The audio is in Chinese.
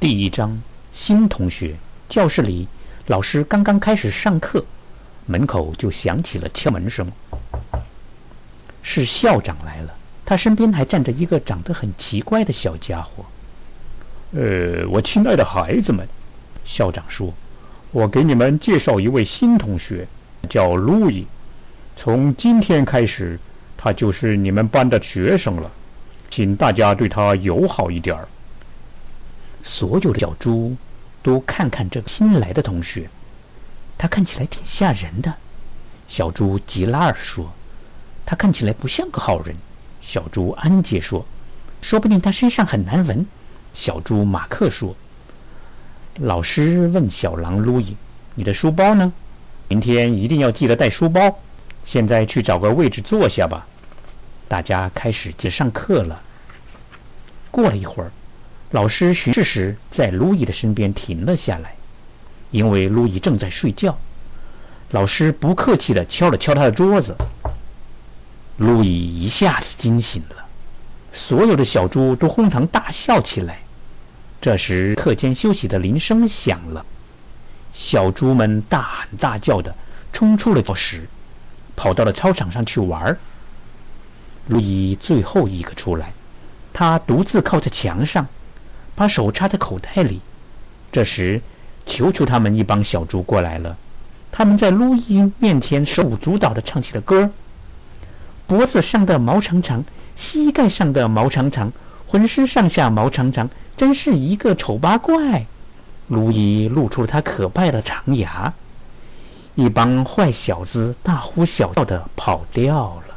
第一章新同学。教室里，老师刚刚开始上课，门口就响起了敲门声。是校长来了，他身边还站着一个长得很奇怪的小家伙。呃，我亲爱的孩子们，校长说：“我给你们介绍一位新同学，叫路易。从今天开始，他就是你们班的学生了，请大家对他友好一点儿。”所有的小猪都看看这新来的同学，他看起来挺吓人的。小猪吉拉尔说：“他看起来不像个好人。”小猪安杰说：“说不定他身上很难闻。”小猪马克说：“老师问小狼路易：‘你的书包呢？明天一定要记得带书包。’现在去找个位置坐下吧。”大家开始接上课了。过了一会儿。老师巡视时，在路易的身边停了下来，因为路易正在睡觉。老师不客气地敲了敲他的桌子，路易一下子惊醒了。所有的小猪都哄堂大笑起来。这时，课间休息的铃声响了，小猪们大喊大叫的冲出了教室，跑到了操场上去玩。路易最后一个出来，他独自靠在墙上。把手插在口袋里。这时，球球他们一帮小猪过来了。他们在路易面前手舞足蹈地唱起了歌：“脖子上的毛长长，膝盖上的毛长长，浑身上下毛长长，真是一个丑八怪。”路易露出了他可怕的长牙。一帮坏小子大呼小叫地跑掉了。